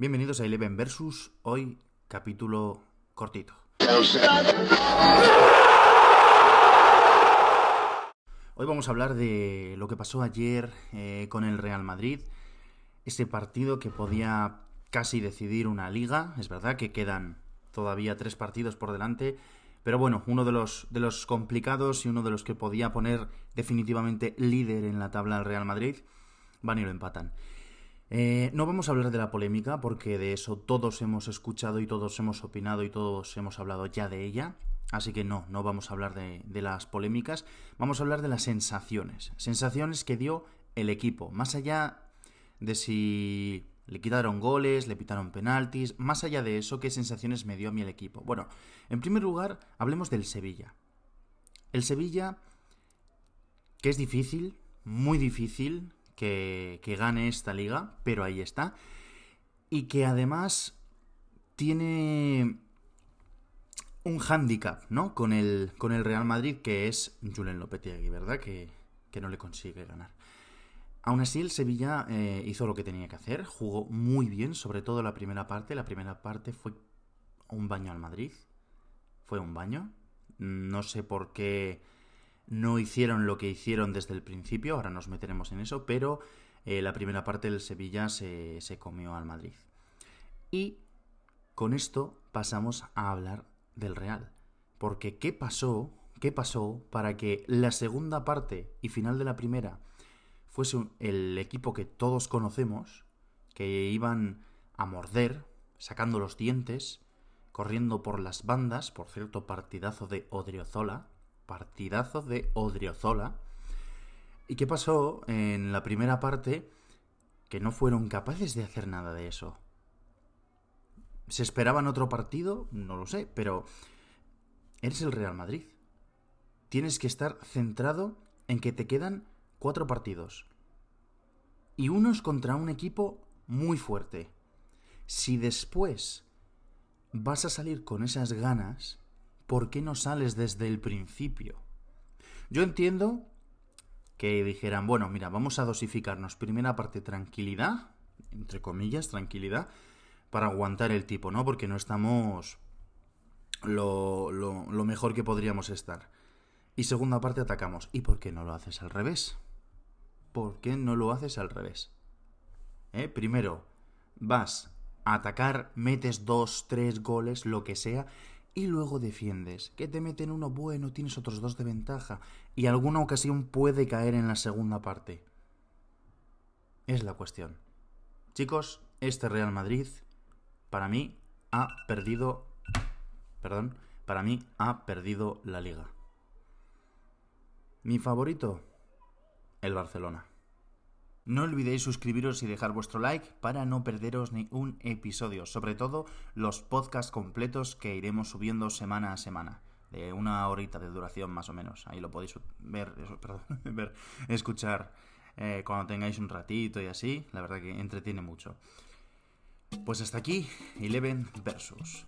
Bienvenidos a Eleven Versus, hoy capítulo cortito. Hoy vamos a hablar de lo que pasó ayer eh, con el Real Madrid, ese partido que podía casi decidir una liga, es verdad que quedan todavía tres partidos por delante, pero bueno, uno de los, de los complicados y uno de los que podía poner definitivamente líder en la tabla al Real Madrid, van y lo empatan. Eh, no vamos a hablar de la polémica porque de eso todos hemos escuchado y todos hemos opinado y todos hemos hablado ya de ella. Así que no, no vamos a hablar de, de las polémicas, vamos a hablar de las sensaciones. Sensaciones que dio el equipo, más allá de si le quitaron goles, le pitaron penaltis, más allá de eso, ¿qué sensaciones me dio a mí el equipo? Bueno, en primer lugar, hablemos del Sevilla. El Sevilla, que es difícil, muy difícil, que, gane esta liga, pero ahí está. Y que además tiene un hándicap, ¿no? Con el, con el Real Madrid, que es Julen Lopetegui, ¿verdad? Que, que, no le consigue ganar. Aún así, el Sevilla eh, hizo lo que tenía que hacer, jugó muy bien, sobre todo la primera parte. La primera parte fue un baño al Madrid. Fue un baño. No sé por qué no hicieron lo que hicieron desde el principio, ahora nos meteremos en eso, pero eh, la primera parte del Sevilla se, se comió al Madrid. Y con esto pasamos a hablar del Real. Porque ¿qué pasó? ¿Qué pasó para que la segunda parte y final de la primera fuese el equipo que todos conocemos, que iban a morder, sacando los dientes, corriendo por las bandas, por cierto, partidazo de Odriozola, partidazo de Odriozola. ¿Y qué pasó en la primera parte? Que no fueron capaces de hacer nada de eso. ¿Se esperaban otro partido? No lo sé, pero eres el Real Madrid. Tienes que estar centrado en que te quedan cuatro partidos. Y unos contra un equipo muy fuerte. Si después vas a salir con esas ganas, ¿por qué no sales desde el principio? Yo entiendo que dijeran, bueno, mira, vamos a dosificarnos. Primera parte, tranquilidad, entre comillas, tranquilidad, para aguantar el tipo, ¿no? Porque no estamos lo, lo, mejor que podríamos estar. Y segunda parte, atacamos. ¿Y por qué no lo haces al revés? ¿Por qué no lo haces al revés? ¿Eh? Primero, vas a atacar, metes dos, tres goles, lo que sea, y luego defiendes, que te meten uno bueno, tienes otros dos de ventaja, y alguna ocasión puede caer en la segunda parte. Es la cuestión. Chicos, este Real Madrid, para mí, ha perdido... Perdón, para mí ha perdido la liga. Mi favorito, el Barcelona. No olvidéis suscribiros y dejar vuestro like para no perderos ni un episodio, sobre todo los podcasts completos que iremos subiendo semana a semana, de una horita de duración más o menos. Ahí lo podéis ver, escuchar eh, cuando tengáis un ratito y así, la verdad que entretiene mucho. Pues hasta aquí, Eleven Versus.